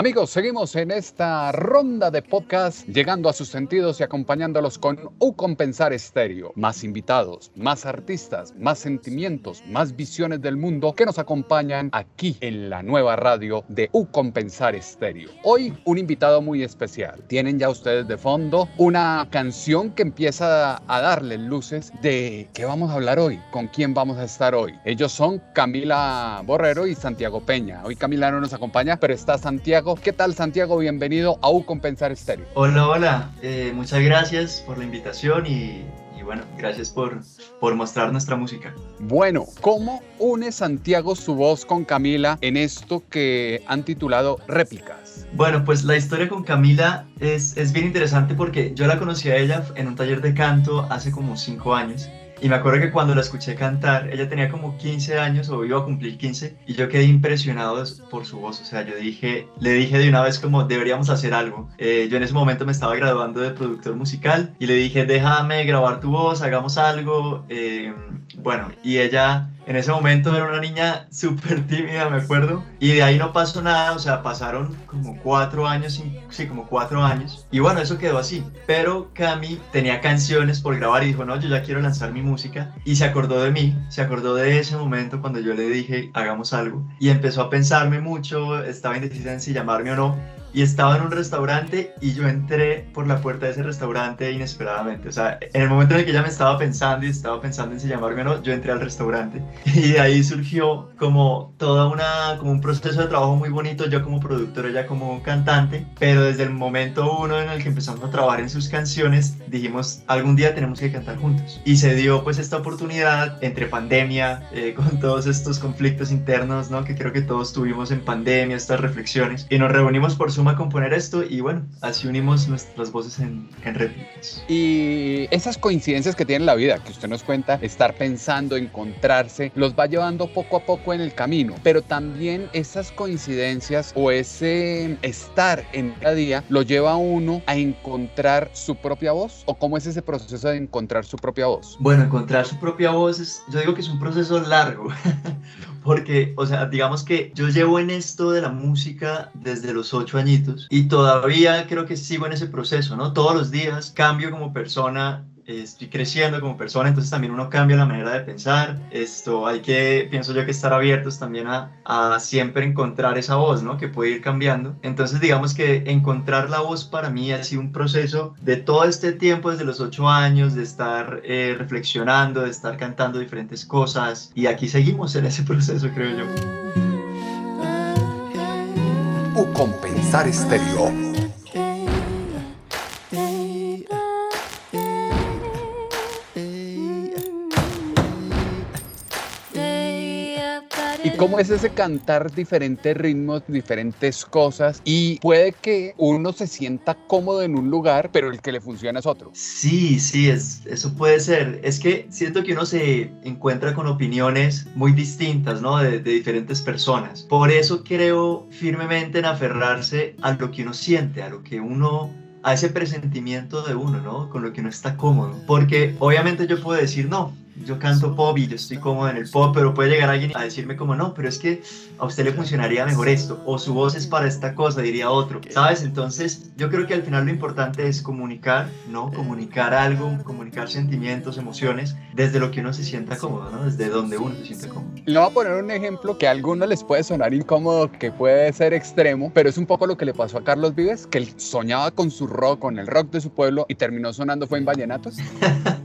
Amigos, seguimos en esta ronda de podcast, llegando a sus sentidos y acompañándolos con U Compensar Estéreo. Más invitados, más artistas, más sentimientos, más visiones del mundo que nos acompañan aquí en la nueva radio de U Compensar Estéreo. Hoy un invitado muy especial. Tienen ya ustedes de fondo una canción que empieza a darle luces de qué vamos a hablar hoy, con quién vamos a estar hoy. Ellos son Camila Borrero y Santiago Peña. Hoy Camila no nos acompaña, pero está Santiago ¿Qué tal Santiago? Bienvenido a U Compensar Estéreo. Hola, hola. Eh, muchas gracias por la invitación y, bueno, gracias por, por mostrar nuestra música. Bueno, ¿cómo une Santiago su voz con Camila en esto que han titulado Réplicas? Bueno, pues la historia con Camila es, es bien interesante porque yo la conocí a ella en un taller de canto hace como cinco años y me acuerdo que cuando la escuché cantar, ella tenía como 15 años o iba a cumplir 15 y yo quedé impresionado por su voz. O sea, yo dije, le dije de una vez como deberíamos hacer algo. Eh, yo en ese momento me estaba graduando de productor musical y le dije, déjame grabar tu voz, hagamos algo. Eh, bueno, y ella en ese momento era una niña súper tímida, me acuerdo. Y de ahí no pasó nada, o sea, pasaron como cuatro años, sí, como cuatro años. Y bueno, eso quedó así. Pero Cami tenía canciones por grabar y dijo, no, yo ya quiero lanzar mi música. Y se acordó de mí, se acordó de ese momento cuando yo le dije, hagamos algo. Y empezó a pensarme mucho, estaba indecisa en si llamarme o no y estaba en un restaurante y yo entré por la puerta de ese restaurante inesperadamente. O sea, en el momento en el que ella me estaba pensando y estaba pensando en si llamarme o no, yo entré al restaurante. Y de ahí surgió como toda una, como un proceso de trabajo muy bonito, yo como productor, ella como cantante, pero desde el momento uno en el que empezamos a trabajar en sus canciones, dijimos, algún día tenemos que cantar juntos. Y se dio pues esta oportunidad entre pandemia, eh, con todos estos conflictos internos, ¿no? Que creo que todos tuvimos en pandemia, estas reflexiones, y nos reunimos por su a componer esto y bueno, así unimos nuestras voces en, en réplicas. Y esas coincidencias que tiene la vida, que usted nos cuenta, estar pensando, encontrarse, los va llevando poco a poco en el camino, pero también esas coincidencias o ese estar en cada día lo lleva a uno a encontrar su propia voz o cómo es ese proceso de encontrar su propia voz. Bueno, encontrar su propia voz es, yo digo que es un proceso largo, porque, o sea, digamos que yo llevo en esto de la música desde los ocho añitos y todavía creo que sigo en ese proceso, ¿no? Todos los días cambio como persona estoy creciendo como persona, entonces también uno cambia la manera de pensar. Esto hay que, pienso yo, que estar abiertos también a, a, siempre encontrar esa voz, ¿no? Que puede ir cambiando. Entonces, digamos que encontrar la voz para mí ha sido un proceso de todo este tiempo, desde los ocho años, de estar eh, reflexionando, de estar cantando diferentes cosas. Y aquí seguimos en ese proceso, creo yo. O Compensar Estéreo ¿Cómo es ese cantar diferentes ritmos, diferentes cosas? Y puede que uno se sienta cómodo en un lugar, pero el que le funciona es otro. Sí, sí, es, eso puede ser. Es que siento que uno se encuentra con opiniones muy distintas, ¿no? De, de diferentes personas. Por eso creo firmemente en aferrarse a lo que uno siente, a lo que uno a ese presentimiento de uno, ¿no? Con lo que uno está cómodo. Porque obviamente yo puedo decir, no, yo canto pop y yo estoy cómodo en el pop, pero puede llegar alguien a decirme como, no, pero es que a usted le funcionaría mejor esto, o su voz es para esta cosa, diría otro, ¿sabes? Entonces, yo creo que al final lo importante es comunicar, ¿no? Comunicar algo, comunicar sentimientos, emociones, desde lo que uno se sienta cómodo, ¿no? Desde donde uno se siente cómodo. Le voy a poner un ejemplo que a algunos les puede sonar incómodo, que puede ser extremo, pero es un poco lo que le pasó a Carlos Vives, que él soñaba con su rock, con el rock de su pueblo, y terminó sonando fue en vallenatos.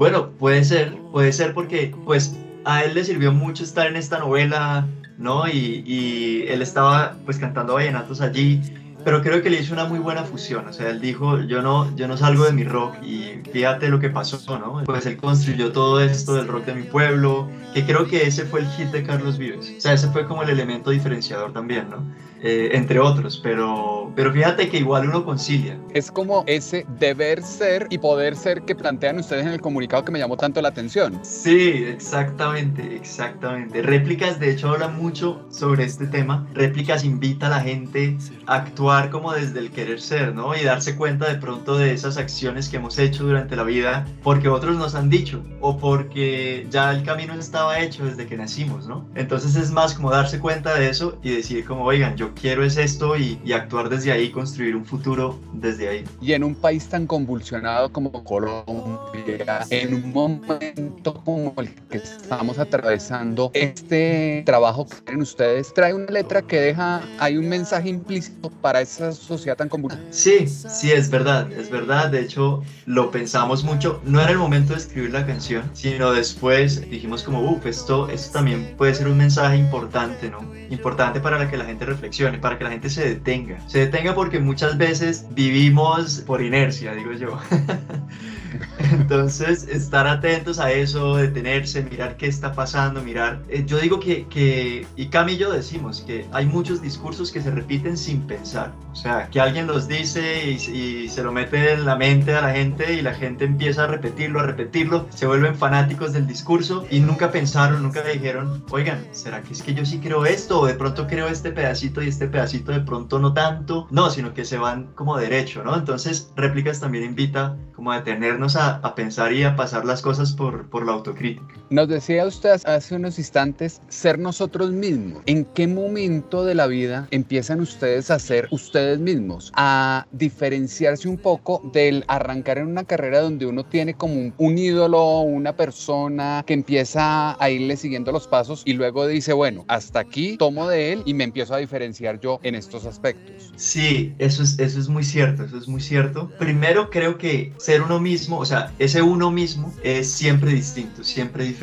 Bueno, puede ser, puede ser porque pues a él le sirvió mucho estar en esta novela, ¿no? Y, y él estaba pues cantando vallenatos allí pero creo que le hizo una muy buena fusión. O sea, él dijo, yo no, yo no salgo de mi rock y fíjate lo que pasó, ¿no? Pues él construyó todo esto del rock de mi pueblo, que creo que ese fue el hit de Carlos Vives. O sea, ese fue como el elemento diferenciador también, ¿no? Eh, entre otros, pero, pero fíjate que igual uno concilia. Es como ese deber ser y poder ser que plantean ustedes en el comunicado que me llamó tanto la atención. Sí, exactamente, exactamente. Réplicas, de hecho, habla mucho sobre este tema. Réplicas invita a la gente a actuar como desde el querer ser, ¿no? Y darse cuenta de pronto de esas acciones que hemos hecho durante la vida porque otros nos han dicho o porque ya el camino estaba hecho desde que nacimos, ¿no? Entonces es más como darse cuenta de eso y decir como, oigan, yo quiero es esto y, actuar desde ahí, construir un futuro desde ahí. Y en un país tan convulsionado como Colombia, en un momento como el que estamos atravesando, este trabajo que tienen ustedes trae una letra que deja, hay un mensaje implícito para esa sociedad tan convulsionada. Sí, sí, es verdad, es verdad. De hecho, lo pensamos mucho. No era el momento de escribir la canción, sino después dijimos como, uff, esto, esto también puede ser un mensaje importante, ¿no? Importante para que la gente reflexione para que la gente se detenga. Se detenga porque muchas veces vivimos por inercia, digo yo. Entonces, estar atentos a eso, detenerse, mirar qué está pasando, mirar. Eh, yo digo que, que, y Cami y yo decimos que hay muchos discursos que se repiten sin pensar. O sea, que alguien los dice y, se lo mete en la mente a la gente y la gente empieza a repetirlo, a repetirlo, se vuelven fanáticos del discurso y nunca pensaron, nunca dijeron, oigan, ¿será que es que yo sí creo esto? O de pronto creo este pedacito y este pedacito de pronto no tanto. No, sino que se van como derecho, ¿no? Entonces, réplicas también invita como a detener a, pensar y a pasar las cosas por la autocrítica. Nos decía usted hace unos instantes ser nosotros mismos. ¿En qué momento de la vida empiezan ustedes a ser ustedes mismos? A diferenciarse un poco del arrancar en una carrera donde uno tiene como un, ídolo, una persona que empieza a irle siguiendo los pasos y luego dice, bueno, hasta aquí tomo de él y me empiezo a diferenciar yo en estos aspectos. Sí, eso es, eso es muy cierto, eso es muy cierto. Primero creo que ser uno mismo o sea, ese uno mismo es siempre distinto, siempre diferente.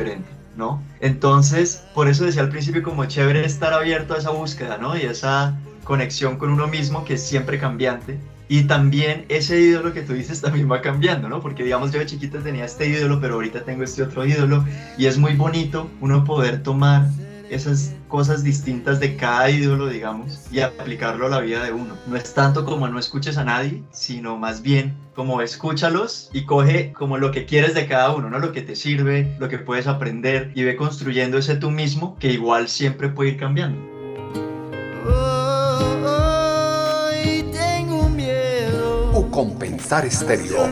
¿No? Entonces, por eso decía al principio como chévere estar abierto a esa búsqueda, ¿no? Y esa conexión con uno mismo que es siempre cambiante. Y también ese ídolo que tú dices también va cambiando, ¿no? Porque digamos yo de chiquita tenía este ídolo, pero ahorita tengo este otro ídolo y es muy bonito uno poder tomar esas cosas distintas de cada ídolo, digamos, y aplicarlo a la vida de uno. No es tanto como no escuches a nadie, sino más bien como escúchalos y coge como lo que quieres de cada uno, ¿no? Lo que te sirve, lo que puedes aprender y ve construyendo ese tú mismo que igual siempre puede ir cambiando. tengo miedo. O compensar estéreo.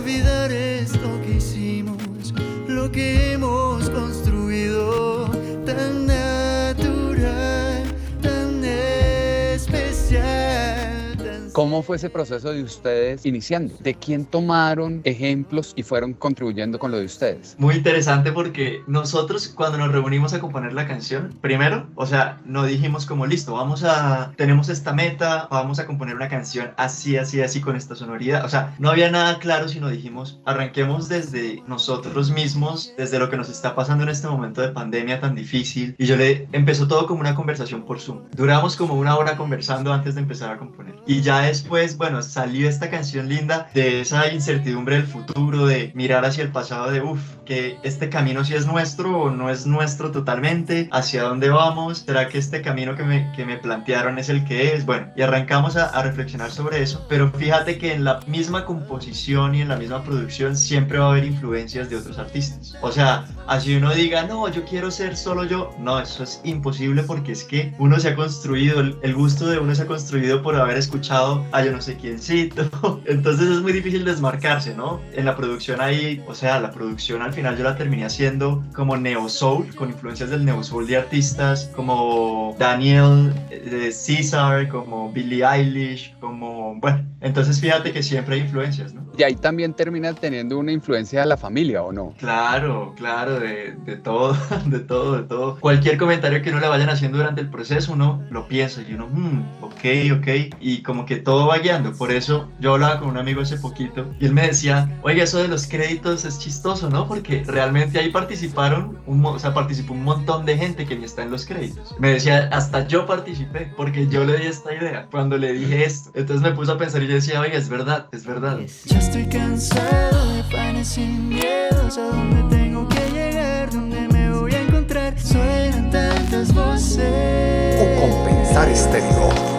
¿Cómo fue ese proceso de ustedes iniciando? ¿De quién tomaron ejemplos y fueron contribuyendo con lo de ustedes? Muy interesante porque nosotros cuando nos reunimos a componer la canción, primero, o sea, no dijimos como listo, vamos a, tenemos esta meta, vamos a componer una canción así, así, así con esta sonoridad. O sea, no había nada claro, sino dijimos, arranquemos desde nosotros mismos, desde lo que nos está pasando en este momento de pandemia tan difícil. Y yo le empezó todo como una conversación por Zoom. Duramos como una hora conversando antes de empezar a componer. Y ya después, bueno, salió esta canción linda de esa incertidumbre del futuro, de mirar hacia el pasado, de uff, que este camino sí es nuestro o no es nuestro totalmente, hacia dónde vamos, será que este camino que me, que me plantearon es el que es, bueno, y arrancamos a, a reflexionar sobre eso, pero fíjate que en la misma composición y en la misma producción siempre va a haber influencias de otros artistas. O sea, así uno diga, no, yo quiero ser solo yo, no, eso es imposible porque es que uno se ha construido, el gusto de uno se ha construido por haber escuchado a yo no sé quiéncito. Entonces es muy difícil desmarcarse, ¿no? En la producción ahí, o sea, la producción al final yo la terminé haciendo como neo soul, con influencias del neo soul de artistas como Daniel de Caesar, como Billie Eilish, como, bueno, entonces fíjate que siempre hay influencias, ¿no? Y ahí también termina teniendo una influencia de la familia, ¿o no? Claro, claro, de, de todo, de todo, de todo. Cualquier comentario que no le vayan haciendo durante el proceso, uno lo piensa y uno, hmm, ok, ok, y como que todo va guiando. Por eso yo hablaba con un amigo hace poquito y él me decía, oiga, eso de los créditos es chistoso, ¿no? Porque realmente ahí participaron, un, o sea, participó un montón de gente que ni está en los créditos. Me decía, hasta yo participé porque yo le di esta idea cuando le dije esto. Entonces me puse a pensar y yo decía, oiga, es verdad, es verdad. Ya estoy cansado de planes sin miedos a dónde tengo que llegar, dónde me voy a encontrar. Suenan tantas voces. O compensar estéreo.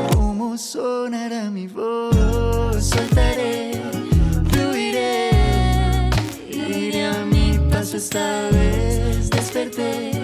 ¿Cómo sonará mi voz? Soltaré, fluiré, iré a mi paso esta vez. Desperté,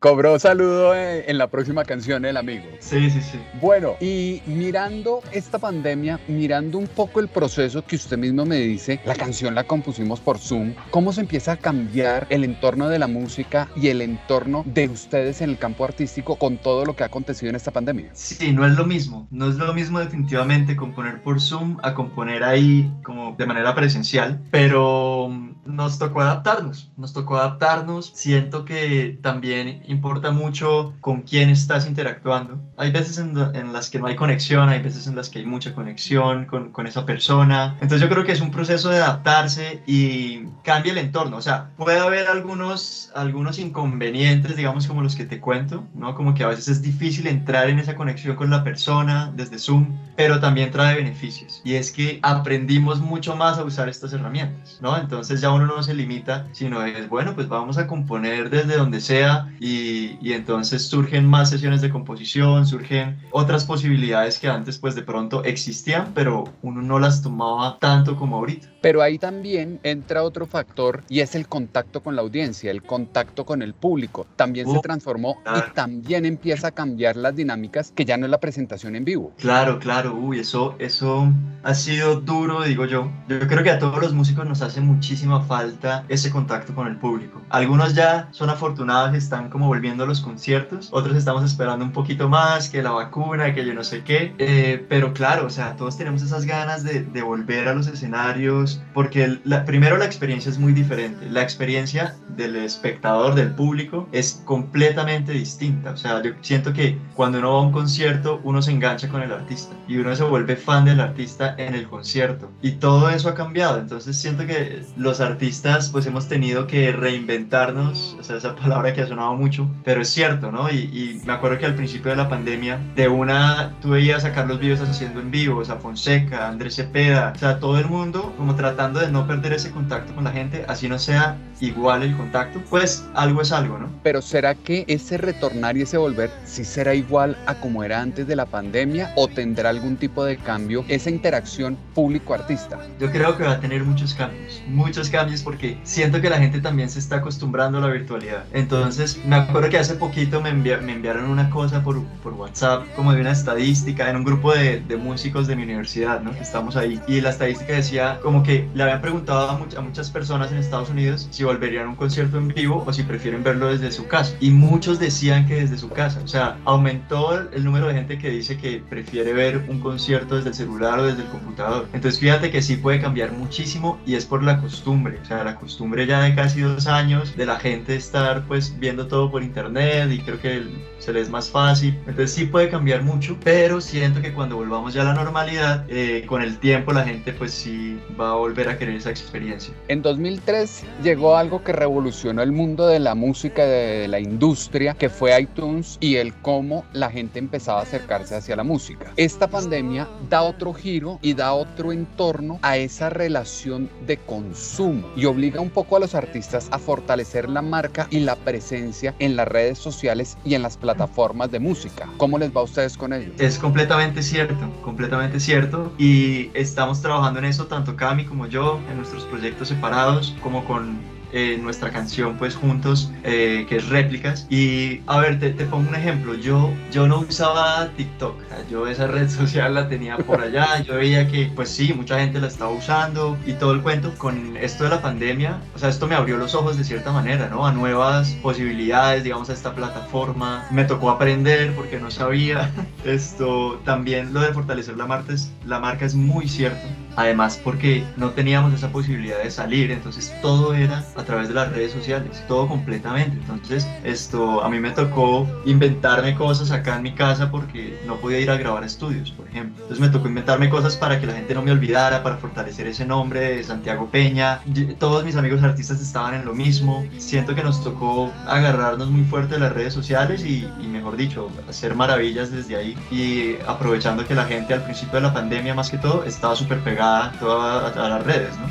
Cobró saludo en, en la próxima canción el amigo. Sí, sí, sí. Bueno, y mirando esta pandemia, mirando un poco el proceso que usted mismo me dice, la canción la compusimos por Zoom, ¿cómo se empieza a cambiar el entorno de la música y el entorno de ustedes en el campo artístico con todo lo que ha acontecido en esta pandemia? Sí, no es lo mismo. No es lo mismo definitivamente componer por Zoom a componer ahí como de manera presencial, pero mm, nos tocó adaptarnos. Nos tocó adaptarnos. Siento que también importa mucho con quién estás interactuando. Hay veces en, en las que no hay conexión, hay veces en las que hay mucha conexión con, con esa persona. Entonces yo creo que es un proceso de adaptarse y cambia el entorno. O sea, puede haber algunos, algunos inconvenientes, digamos, como los que te cuento, ¿no? Como que a veces es difícil entrar en esa conexión con la persona desde Zoom, pero también trae beneficios. Y es que aprendimos mucho más a usar estas herramientas, ¿no? Entonces ya uno no se limita, sino es, bueno, pues vamos a componer desde donde sea y, y entonces surgen más sesiones de composición, surgen otras posibilidades que antes pues de pronto existían, pero uno no las tomaba tanto como ahorita. Pero ahí también entra otro factor y es el contacto con la audiencia, el contacto con el público. También se Uh, transformó claro. y también empieza a cambiar las dinámicas que ya no es la presentación en vivo. Claro, claro, uy, eso, eso ha sido duro, digo yo. Yo creo que a todos los músicos nos hace muchísima falta ese contacto con el público. Algunos ya son afortunados, están como volviendo a los conciertos, otros estamos esperando un poquito más, que la vacuna, que yo no sé qué, Eh, pero claro, o sea, todos tenemos esas ganas de, de volver a los escenarios, porque la- primero la experiencia es muy diferente. La experiencia del espectador, del público, es completamente distinta. O sea, yo siento que cuando uno va a un concierto, uno se engancha con el artista y uno se vuelve fan del artista en el concierto. Y todo eso ha cambiado. Entonces siento que los artistas pues hemos tenido que reinventarnos, o sea, esa palabra que ha sonado mucho, pero es cierto, ¿no? Y, y me acuerdo que al principio de la pandemia, de una, tú veías a Carlos Vives haciendo en vivo, a Fonseca, Andrés Cepeda, o sea, todo el mundo como tratando de no perder ese contacto con la gente, así no sea igual el contacto, pues algo es algo, ¿no? Pero ¿será que ese retornar y ese volver sí será igual a como era antes de la pandemia o tendrá algún tipo de cambio esa interacción público-artista? Yo creo que va a tener muchos cambios, muchos cambios porque siento que la gente también se está acostumbrando a la virtualidad. Entonces, me acuerdo que hace poquito me, envia- me enviaron una cosa por, por WhatsApp, como de una estadística en un grupo de, de músicos de mi universidad, ¿no? Estamos ahí. Y la estadística decía como que le habían preguntado a, much- a muchas personas en Estados Unidos si volverían a un concierto en vivo o si prefieren verlo desde su casa. Y muchos decían que desde su casa. O sea, aumentó el, número de gente que dice que prefiere ver un concierto desde el celular o desde el computador. Entonces fíjate que sí puede cambiar muchísimo y es por la costumbre. O sea, la costumbre ya de casi dos años de la gente estar pues viendo todo por internet y creo que se les es más fácil. Entonces sí puede cambiar mucho, pero siento que cuando volvamos ya a la normalidad, eh, con el tiempo la gente pues sí va a volver a querer esa experiencia. En 2003 llegó algo que revolucionó el mundo de la música, de la industria, que fue iTunes y el cómo la gente empezaba a acercarse hacia la música. Esta pandemia da otro giro y da otro entorno a esa relación de consumo y obliga un poco a los artistas a fortalecer la marca y la presencia en las redes sociales y en las plataformas de música. ¿Cómo les va a ustedes con ello? Es completamente cierto, completamente cierto. Y estamos trabajando en eso, tanto Cami como yo, en nuestros proyectos separados, como con eh, nuestra canción pues juntos, eh, que es réplicas. Y a ver, te, pongo un ejemplo, yo, yo no usaba TikTok, yo esa red social la tenía por allá, yo veía que pues sí, mucha gente la estaba usando y todo el cuento con esto de la pandemia, o sea, esto me abrió los ojos de cierta manera, ¿no? A nuevas posibilidades, digamos, a esta plataforma. Me tocó aprender porque no sabía. Esto también lo de fortalecer la marca es, la marca es muy cierto. Además porque no teníamos esa posibilidad de salir, entonces todo era a través de las redes sociales, todo completamente. Entonces esto a mí me tocó inventarme cosas acá en mi casa porque no podía ir a grabar estudios, por ejemplo. Entonces me tocó inventarme cosas para que la gente no me olvidara, para fortalecer ese nombre de Santiago Peña. Todos mis amigos artistas estaban en lo mismo. Siento que nos tocó agarrarnos muy fuerte de las redes sociales y, y mejor dicho, hacer maravillas desde ahí y aprovechando que la gente al principio de la pandemia más que todo estaba súper pegada a todas las redes, ¿no?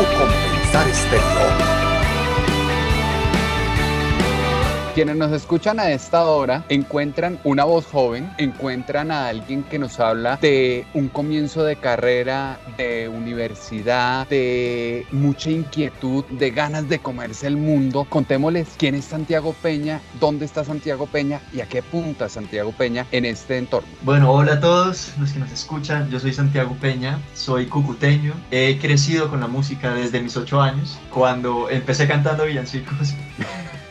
O compensar estéreo. Quienes nos escuchan a esta hora encuentran una voz joven, encuentran a alguien que nos habla de un comienzo de carrera, de universidad, de mucha inquietud, de ganas de comerse el mundo. Contémosles quién es Santiago Peña, dónde está Santiago Peña y a qué punta Santiago Peña en este entorno. Bueno, hola a todos los que nos escuchan. Yo soy Santiago Peña, soy cucuteño. He crecido con la música desde mis ocho años, cuando empecé cantando villancicos.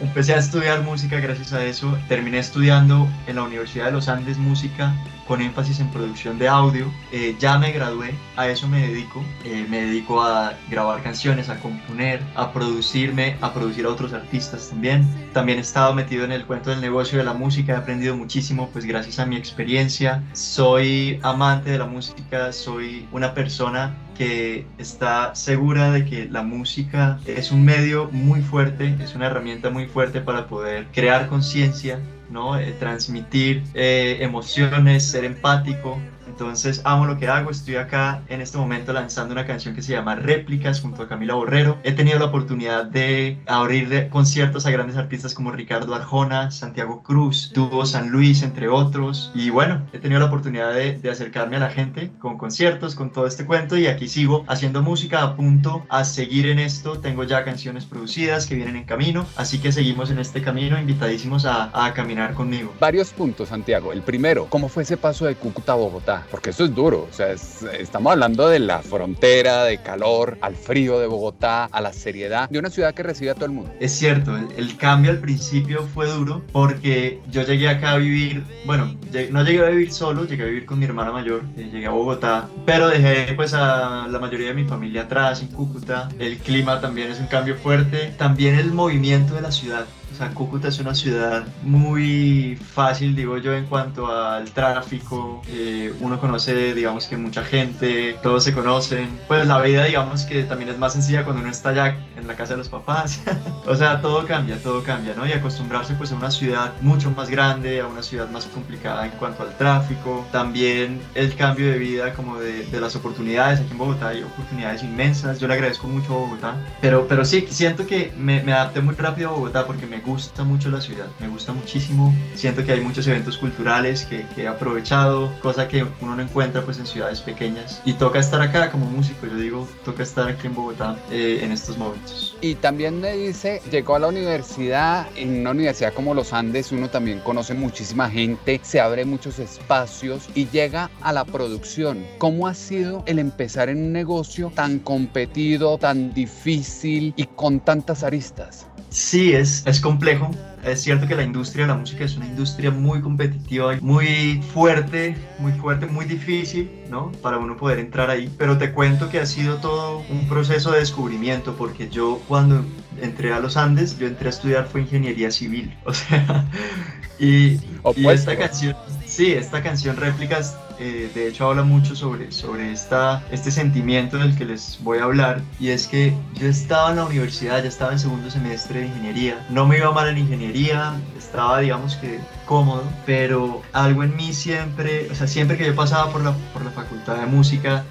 Empecé a estudiar música gracias a eso. Terminé estudiando en la Universidad de los Andes música con énfasis en producción de audio. Eh, ya me gradué, a eso me dedico. Eh, me dedico a grabar canciones, a componer, a producirme, a producir a otros artistas también. También he estado metido en el cuento del negocio de la música, he aprendido muchísimo pues gracias a mi experiencia. Soy amante de la música, soy una persona que está segura de que la música es un medio muy fuerte, es una herramienta muy fuerte para poder crear conciencia, ¿no? Eh, transmitir eh, emociones, ser empático, entonces amo lo que hago, estoy acá en este momento lanzando una canción que se llama Réplicas junto a Camila Borrero. He tenido la oportunidad de abrir conciertos a grandes artistas como Ricardo Arjona, Santiago Cruz, Dúo San Luis, entre otros. Y bueno, he tenido la oportunidad de, de acercarme a la gente con conciertos, con todo este cuento y aquí sigo haciendo música a punto a seguir en esto. Tengo ya canciones producidas que vienen en camino, así que seguimos en este camino, invitadísimos a, a caminar conmigo. Varios puntos, Santiago. El primero, ¿cómo fue ese paso de Cúcuta a Bogotá? Porque eso es duro, o sea, estamos hablando de la frontera, de calor, al frío de Bogotá, a la seriedad de una ciudad que recibe a todo el mundo. Es cierto, el, cambio al principio fue duro porque yo llegué acá a vivir, bueno, no llegué a vivir solo, llegué a vivir con mi hermana mayor, eh, llegué a Bogotá, pero dejé pues a la mayoría de mi familia atrás en Cúcuta, el clima también es un cambio fuerte, también el movimiento de la ciudad, Cúcuta es una ciudad muy fácil, digo yo, en cuanto al tráfico. Eh, uno conoce, digamos que mucha gente, todos se conocen. Pues la vida, digamos que también es más sencilla cuando uno está ya en la casa de los papás. o sea, todo cambia, todo cambia, ¿no? Y acostumbrarse pues a una ciudad mucho más grande, a una ciudad más complicada en cuanto al tráfico. También el cambio de vida, como de, de las oportunidades. Aquí en Bogotá hay oportunidades inmensas. Yo le agradezco mucho a Bogotá. Pero, pero sí, siento que me, me adapté muy rápido a Bogotá porque me gusta mucho la ciudad, me gusta muchísimo. Siento que hay muchos eventos culturales que, que, he aprovechado, cosa que uno no encuentra pues en ciudades pequeñas. Y toca estar acá como músico, yo digo, toca estar aquí en Bogotá eh, en estos momentos. Y también me dice, llegó a la universidad, en una universidad como los Andes, uno también conoce muchísima gente, se abre muchos espacios y llega a la producción. ¿Cómo ha sido el empezar en un negocio tan competido, tan difícil y con tantas aristas? Sí, es, es complejo. Es cierto que la industria de la música es una industria muy competitiva, muy fuerte, muy fuerte, muy difícil, ¿no? Para uno poder entrar ahí. Pero te cuento que ha sido todo un proceso de descubrimiento, porque yo cuando entré a los Andes, yo entré a estudiar fue ingeniería civil. O sea, y, y esta canción, sí, esta canción Réplicas eh, de hecho habla mucho sobre, sobre esta, este sentimiento del que les voy a hablar y es que yo estaba en la universidad, ya estaba en segundo semestre de ingeniería, no me iba mal en ingeniería, estaba digamos que cómodo, pero algo en mí siempre, o sea, siempre que yo pasaba por la, por la facultad de música,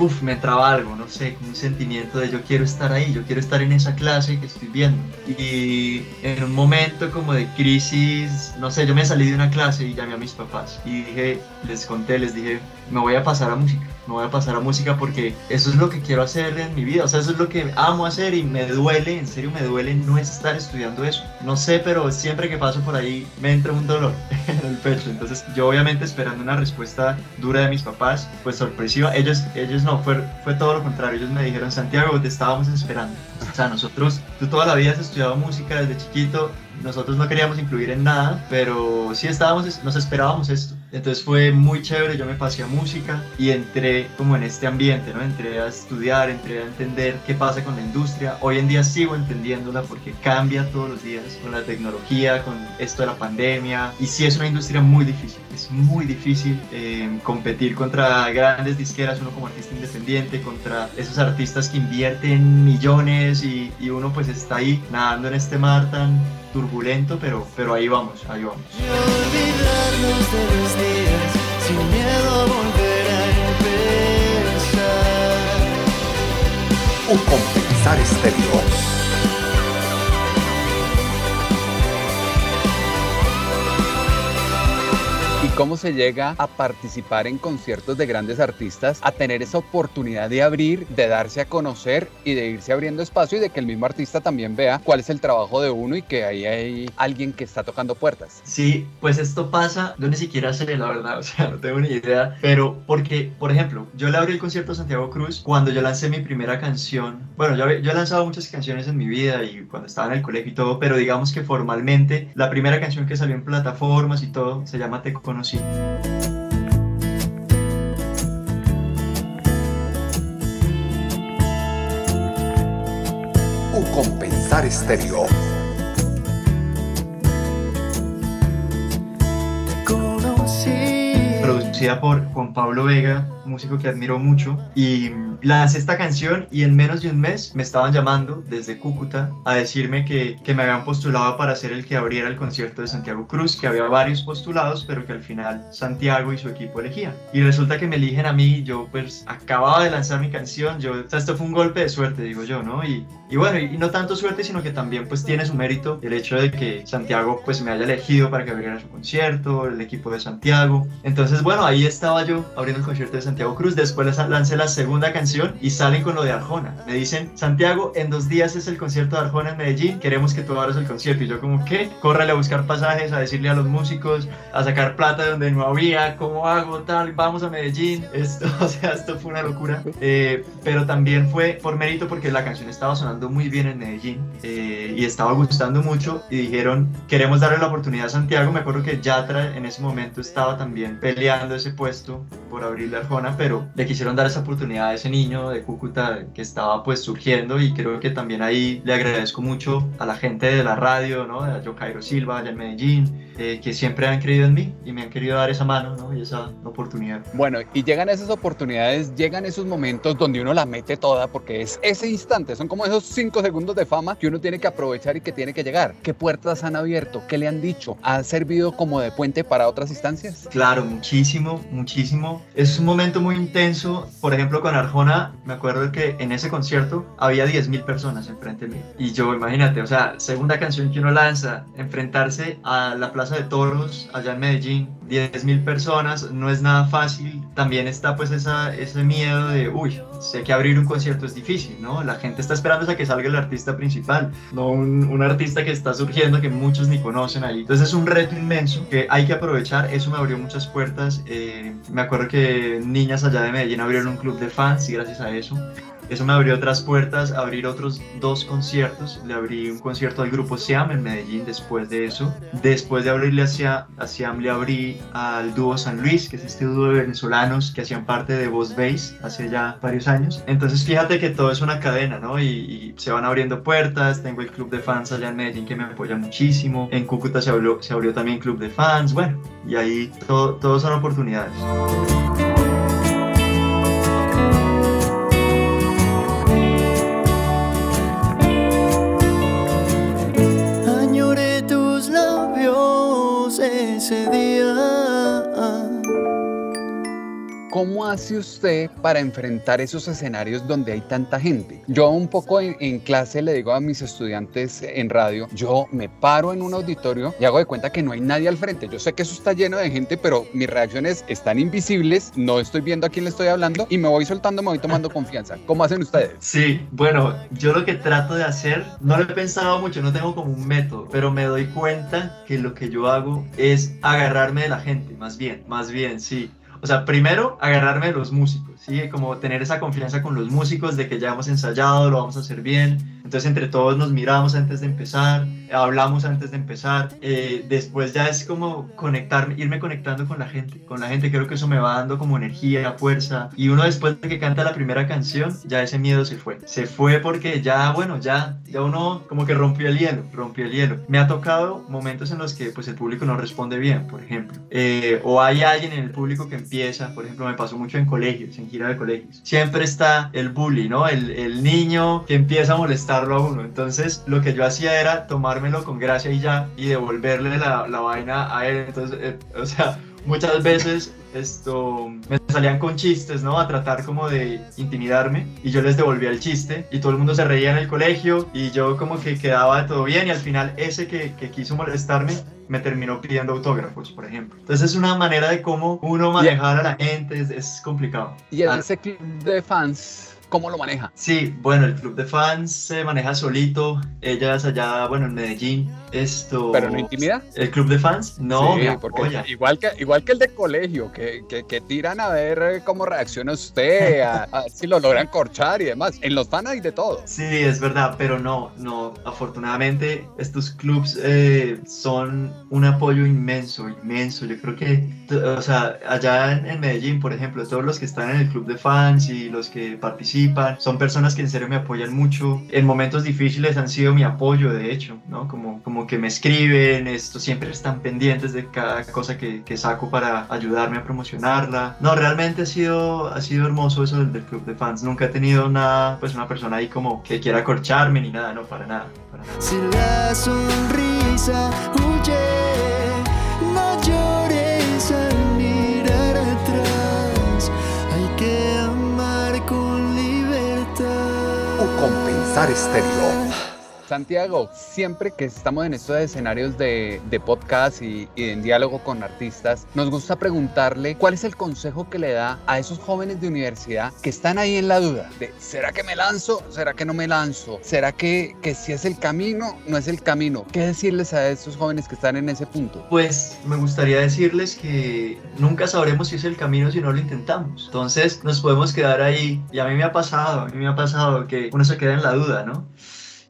Uf, me entraba algo, no sé, un sentimiento de yo quiero estar ahí, yo quiero estar en esa clase que estoy viendo. Y en un momento como de crisis, no sé, yo me salí de una clase y llamé a mis papás y dije, les conté, les dije, me voy a pasar a música me voy a pasar a música porque eso es lo que quiero hacer en mi vida, o sea, eso es lo que amo hacer y me duele, en serio me duele no estar estudiando eso. No sé, pero siempre que paso por ahí me entra un dolor en el pecho. Entonces yo obviamente esperando una respuesta dura de mis papás, pues sorpresiva. Ellos, ellos no, fue, fue todo lo contrario. Ellos me dijeron, Santiago, te estábamos esperando. O sea, nosotros, tú toda la vida has estudiado música desde chiquito, nosotros no queríamos incluir en nada, pero sí estábamos, nos esperábamos esto. Entonces fue muy chévere, yo me pasé a música y entré como en este ambiente, ¿no? Entré a estudiar, entré a entender qué pasa con la industria. Hoy en día sigo entendiéndola porque cambia todos los días con la tecnología, con esto de la pandemia. Y sí es una industria muy difícil, es muy difícil eh, competir contra grandes disqueras, uno como artista independiente, contra esos artistas que invierten millones y, y uno pues está ahí nadando en este mar tan turbulento, pero, pero ahí vamos, ahí vamos. sin miedo a volver a empezar. Un compensar estéreo. Cómo se llega a participar en conciertos de grandes artistas, a tener esa oportunidad de abrir, de darse a conocer y de irse abriendo espacio y de que el mismo artista también vea cuál es el trabajo de uno y que ahí hay alguien que está tocando puertas. Sí, pues esto pasa, yo ni siquiera sé la verdad, o sea, no tengo ni idea, pero porque, por ejemplo, yo le abrí el concierto a Santiago Cruz cuando yo lancé mi primera canción. Bueno, yo, yo he lanzado muchas canciones en mi vida y cuando estaba en el colegio y todo, pero digamos que formalmente la primera canción que salió en plataformas y todo se llama Te Conocí un compensar estéreo. Producida por Juan Pablo Vega, músico que admiro mucho, y lancé esta canción y en menos de un mes me estaban llamando desde Cúcuta a decirme que, que me habían postulado para ser el que abriera el concierto de Santiago Cruz, que había varios postulados, pero que al final Santiago y su equipo elegían. Y resulta que me eligen a mí, yo pues acababa de lanzar mi canción, yo, o sea, esto fue un golpe de suerte, digo yo, ¿no? Y, y bueno, y, no tanto suerte, sino que también pues tiene su mérito el hecho de que Santiago pues me haya elegido para que abriera su concierto, el equipo de Santiago. Entonces, bueno, ahí estaba yo abriendo el concierto de Santiago Cruz, después lancé la segunda canción y salen con lo de Arjona. Me dicen, Santiago, en dos días es el concierto de Arjona en Medellín, queremos que tú abras el concierto. Y yo como, ¿qué? Córrele a buscar pasajes, a decirle a los músicos, a sacar plata de donde no había, ¿cómo hago? Tal, vamos a Medellín. Esto, o sea, esto fue una locura. Eh, pero también fue por mérito porque la canción estaba sonando muy bien en Medellín eh, y estaba gustando mucho y dijeron, queremos darle la oportunidad a Santiago. Me acuerdo que Yatra en ese momento estaba también peleando ese puesto por abrirle a Arjona, pero le quisieron dar esa oportunidad a ese niño de Cúcuta que estaba pues surgiendo y creo que también ahí le agradezco mucho a la gente de la radio, ¿no? A Yo Cairo Silva allá en Medellín, eh, que siempre han creído en mí y me han querido dar esa mano ¿no? y esa oportunidad. Bueno, y llegan esas oportunidades, llegan esos momentos donde uno la mete toda porque es ese instante, son como esos cinco segundos de fama que uno tiene que aprovechar y que tiene que llegar. ¿Qué puertas han abierto? ¿Qué le han dicho? ¿Ha servido como de puente para otras instancias? Claro, muchísimo, muchísimo. Es un momento muy intenso, por ejemplo con Arjona me acuerdo que en ese concierto había 10.000 personas enfrente de mí. Y yo, imagínate, o sea, segunda canción que uno lanza, enfrentarse a la Plaza de Toros allá en Medellín, 10.000 personas, no es nada fácil. También está pues esa, ese miedo de, uy, sé que abrir un concierto es difícil, ¿no? La gente está esperando a que salga el artista principal, no un, un artista que está surgiendo que muchos ni conocen ahí. Entonces es un reto inmenso que hay que aprovechar. Eso me abrió muchas puertas. Eh, me acuerdo que niñas allá de Medellín abrieron un club de fans y gracias a eso eso me abrió otras puertas, abrir otros dos conciertos. Le abrí un concierto al grupo Siam en Medellín después de eso. Después de abrirle a Siam, le abrí al dúo San Luis, que es este dúo de venezolanos que hacían parte de Voz Base hace ya varios años. Entonces fíjate que todo es una cadena, ¿no? Y, se van abriendo puertas. Tengo el club de fans allá en Medellín que me apoya muchísimo. En Cúcuta se abrió, se abrió también club de fans. Bueno, y ahí todo son oportunidades. ¿Cómo hace usted para enfrentar esos escenarios donde hay tanta gente? Yo un poco en, en clase le digo a mis estudiantes en radio, yo me paro en un auditorio y hago de cuenta que no hay nadie al frente. Yo sé que eso está lleno de gente, pero mis reacciones están invisibles, no estoy viendo a quién le estoy hablando y me voy soltando, me voy tomando confianza. ¿Cómo hacen ustedes? Sí, bueno, yo lo que trato de hacer, no lo he pensado mucho, no tengo como un método, pero me doy cuenta que lo que yo hago es agarrarme de la gente, más bien, más bien, sí. O sea, primero agarrarme de los músicos, ¿sí? Como tener esa confianza con los músicos de que ya hemos ensayado, lo vamos a hacer bien. Entonces entre todos nos miramos antes de empezar, hablamos antes de empezar. Eh, después ya es como conectar, irme conectando con la gente. Con la gente creo que eso me va dando como energía, fuerza. Y uno después de que canta la primera canción, ya ese miedo se fue. Se fue porque ya, bueno, ya, ya uno como que rompió el hielo, rompió el hielo. Me ha tocado momentos en los que pues el público no responde bien, por ejemplo. Eh, o hay alguien en el público que empieza, por ejemplo, me pasó mucho en colegios, en gira de colegios. Siempre está el bully, ¿no? El, el niño que empieza a molestarlo a uno. Entonces lo que yo hacía era tomármelo con gracia y ya y devolverle la, la vaina a él. Entonces, eh, o sea, muchas veces esto me salían con chistes, ¿no? A tratar como de intimidarme y yo les devolvía el chiste y todo el mundo se reía en el colegio y yo como que quedaba todo bien y al final ese que, que quiso molestarme me terminó pidiendo autógrafos, por ejemplo. Entonces es una manera de cómo uno manejar a la gente, es, es complicado. Y en Ah, ese club de fans, ¿cómo lo maneja? Sí, bueno, el club de fans se maneja solito. Ellas allá, bueno, en Medellín, esto... ¿Pero no intimida? ¿El club de fans? No, Sí, porque igual que, igual que el de colegio, que, que, que tiran a ver eh, cómo reacciona usted, a, a ver si lo logran corchar y demás. En los fans hay de todo. Sí, es verdad, pero no, no, afortunadamente estos clubs eh, son un apoyo inmenso, inmenso. Yo creo que, o sea, allá en Medellín, por ejemplo, todos los que están en el club de fans y los que participan son personas que en serio me apoyan mucho. En momentos difíciles han sido mi apoyo, de hecho, ¿no? Como, como que me escriben, esto siempre están pendientes de cada cosa que, que saco para ayudarme a promocionarla. No, realmente ha sido, ha sido hermoso eso del, del club de fans. Nunca he tenido nada, pues una persona ahí como que quiera corcharme ni nada, no, para nada. Para nada. Si la sonrisa huye, compensar estéreo. Santiago, siempre que estamos en estos escenarios de, de podcast y, en diálogo con artistas, nos gusta preguntarle cuál es el consejo que le da a esos jóvenes de universidad que están ahí en la duda ¿será que me lanzo? ¿Será que no me lanzo? ¿Será que, que si es el camino? ¿No es el camino? ¿Qué decirles a estos jóvenes que están en ese punto? Pues me gustaría decirles que nunca sabremos si es el camino si no lo intentamos. Entonces nos podemos quedar ahí. Y a mí me ha pasado, a mí me ha pasado que uno se queda en la duda, ¿no?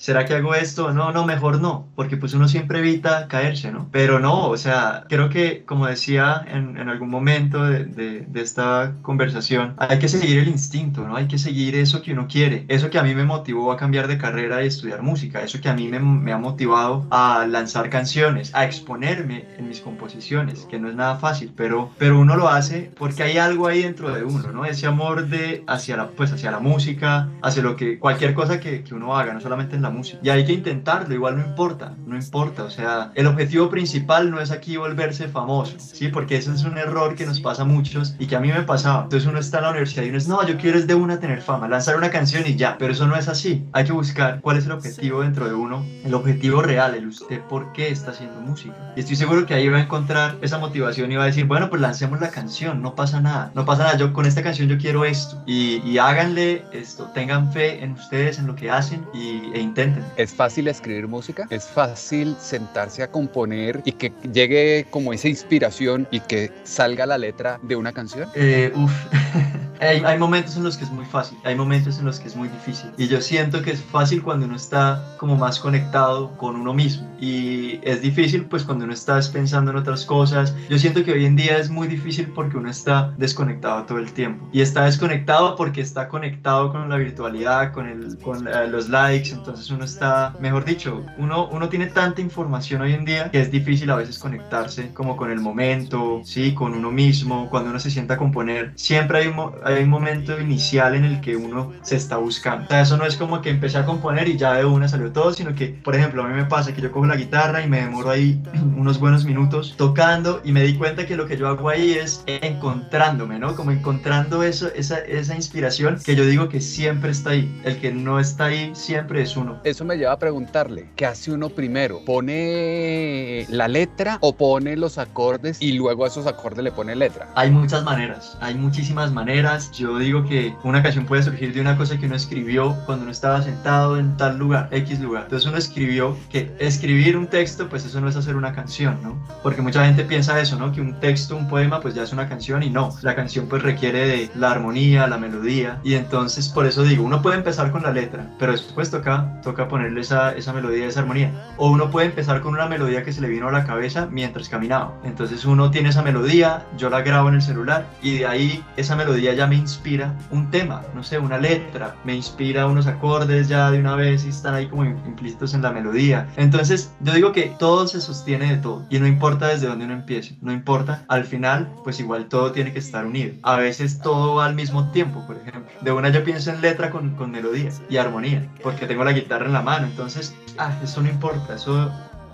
¿Será que hago esto? No, no, mejor no, porque pues uno siempre evita caerse, ¿no? Pero no, o sea, creo que como decía en, en algún momento de, de, de esta conversación, hay que seguir el instinto, ¿no? Hay que seguir eso que uno quiere, eso que a mí me motivó a cambiar de carrera y estudiar música, eso que a mí me, me ha motivado a lanzar canciones, a exponerme en mis composiciones, que no es nada fácil, pero, pero uno lo hace porque hay algo ahí dentro de uno, ¿no? Ese amor de hacia la, pues hacia la música, hacia lo que, cualquier cosa que, que uno haga, no solamente en la música. Y hay que intentarlo, igual no importa, no importa. O sea, el objetivo principal no es aquí volverse famoso, ¿sí? Porque ese es un error que nos pasa a muchos y que a mí me pasaba. Entonces uno está en la universidad y uno es, no, yo quiero es de una tener fama, lanzar una canción y ya. Pero eso no es así. Hay que buscar cuál es el objetivo dentro de uno, el objetivo real, el usted por qué está haciendo música. Y estoy seguro que ahí va a encontrar esa motivación y va a decir, bueno, pues lancemos la canción, no pasa nada, no pasa nada. Yo con esta canción yo quiero esto. Y, y háganle esto, tengan fe en ustedes, en lo que hacen y, e intenten. ¿Es fácil escribir música? ¿Es fácil sentarse a componer y que llegue como esa inspiración y que salga la letra de una canción? Eh, uf. hay, hay momentos en los que es muy fácil, hay momentos en los que es muy difícil. Y yo siento que es fácil cuando uno está como más conectado con uno mismo. Y es difícil pues cuando uno está pensando en otras cosas. Yo siento que hoy en día es muy difícil porque uno está desconectado todo el tiempo. Y está desconectado porque está conectado con la virtualidad, con, el, con eh, los likes. Entonces uno está, mejor dicho, uno, uno tiene tanta información hoy en día que es difícil a veces conectarse como con el momento, sí, con uno mismo, cuando uno se sienta a componer. Siempre hay, un hay un momento inicial en el que uno se está buscando. O sea, eso no es como que empecé a componer y ya de una salió todo, sino que, por ejemplo, a mí me pasa que yo cojo la guitarra y me demoro ahí unos buenos minutos tocando y me di cuenta que lo que yo hago ahí es encontrándome, ¿no? Como encontrando eso, esa, esa inspiración que yo digo que siempre está ahí. El que no está ahí siempre es uno. Eso me lleva a preguntarle, ¿qué hace uno primero? ¿Pone la letra o pone los acordes y luego a esos acordes le pone letra? Hay muchas maneras, hay muchísimas maneras. Yo digo que una canción puede surgir de una cosa que uno escribió cuando uno estaba sentado en tal lugar, X lugar. Entonces uno escribió que escribir un texto, pues eso no es hacer una canción, ¿no? Porque mucha gente piensa eso, ¿no? Que un texto, un poema, pues ya es una canción y no. La canción pues requiere de la armonía, la melodía. Y entonces por eso digo, uno puede empezar con la letra, pero después toca, toca ponerle esa, esa melodía, esa armonía. O uno puede empezar con una melodía que se le vino a la cabeza mientras caminaba. Entonces uno tiene esa melodía, yo la grabo en el celular y de ahí esa melodía ya me inspira un tema, no sé, una letra, me inspira unos acordes ya de una vez y están ahí como implícitos en la melodía. Entonces yo digo que todo se sostiene de todo y no importa desde dónde uno empiece, no importa, al final pues igual todo tiene que estar unido. A veces todo va al mismo tiempo, por ejemplo. De una yo pienso en letra con, con melodía y armonía, porque tengo la guitarra en la mano, entonces, ah, eso no importa, eso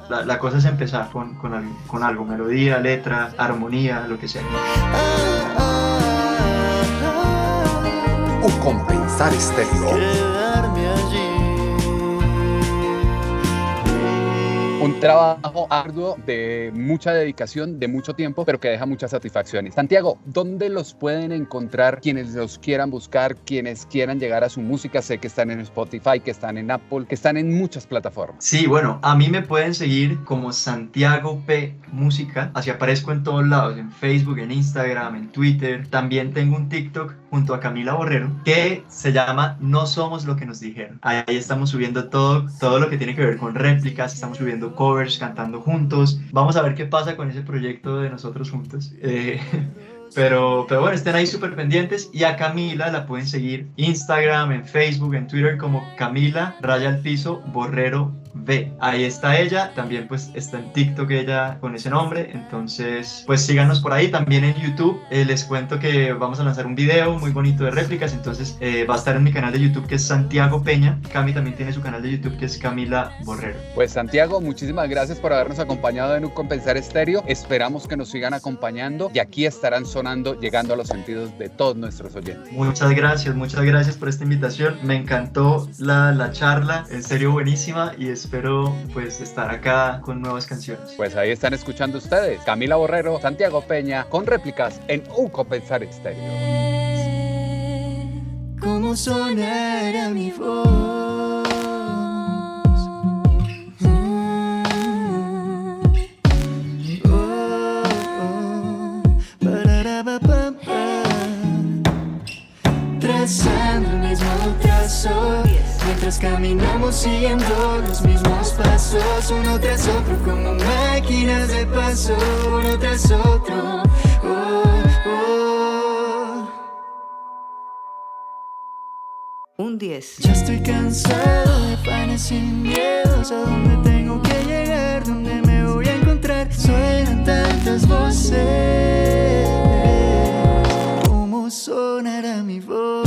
la, la, cosa es empezar con, con, con, algo, melodía, letra, armonía, lo que sea. Un compensar estéreo. Un trabajo arduo de mucha dedicación, de mucho tiempo, pero que deja muchas satisfacciones. Santiago, ¿dónde los pueden encontrar quienes los quieran buscar, quienes quieran llegar a su música? Sé que están en Spotify, que están en Apple, que están en muchas plataformas. Sí, bueno, a mí me pueden seguir como Santiago P Música, así aparezco en todos lados, en Facebook, en Instagram, en Twitter. También tengo un TikTok junto a Camila Borrero que se llama No Somos lo que nos dijeron. Ahí estamos subiendo todo, todo lo que tiene que ver con réplicas, estamos subiendo covers, cantando juntos. Vamos a ver qué pasa con ese proyecto de nosotros juntos. Eh, pero, pero bueno, estén ahí súper pendientes y a Camila la pueden seguir Instagram, en Facebook, en Twitter como Camila Raya al Piso Borrero B. Ahí está ella, también pues está en TikTok ella con ese nombre, entonces pues síganos por ahí, también en YouTube eh, les cuento que vamos a lanzar un video muy bonito de réplicas, entonces eh, va a estar en mi canal de YouTube que es Santiago Peña, Cami también tiene su canal de YouTube que es Camila Borrero. Pues Santiago, muchísimas gracias por habernos acompañado en un Compensar Estéreo, esperamos que nos sigan acompañando y aquí estarán sonando, llegando a los sentidos de todos nuestros oyentes. Muchas gracias, muchas gracias por esta invitación, me encantó la, la charla, en serio buenísima y es espero pues estar acá con nuevas canciones. Pues ahí están escuchando ustedes, Camila Borrero, Santiago Peña, con réplicas en Un Compensar Estéreo. ¿Cómo sonará mi voz? Trazando el mismo trazo Mientras caminamos siguiendo los mismos pasos Uno tras otro como máquinas de paso Uno tras otro oh, oh. Un 10 Ya estoy cansado de planes sin miedos A dónde tengo que llegar, dónde me voy a encontrar Suenan tantas voces ¿Cómo sonará mi voz?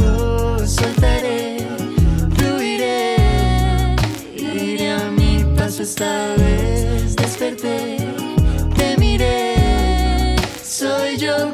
Esta vez desperté, te miré, soy yo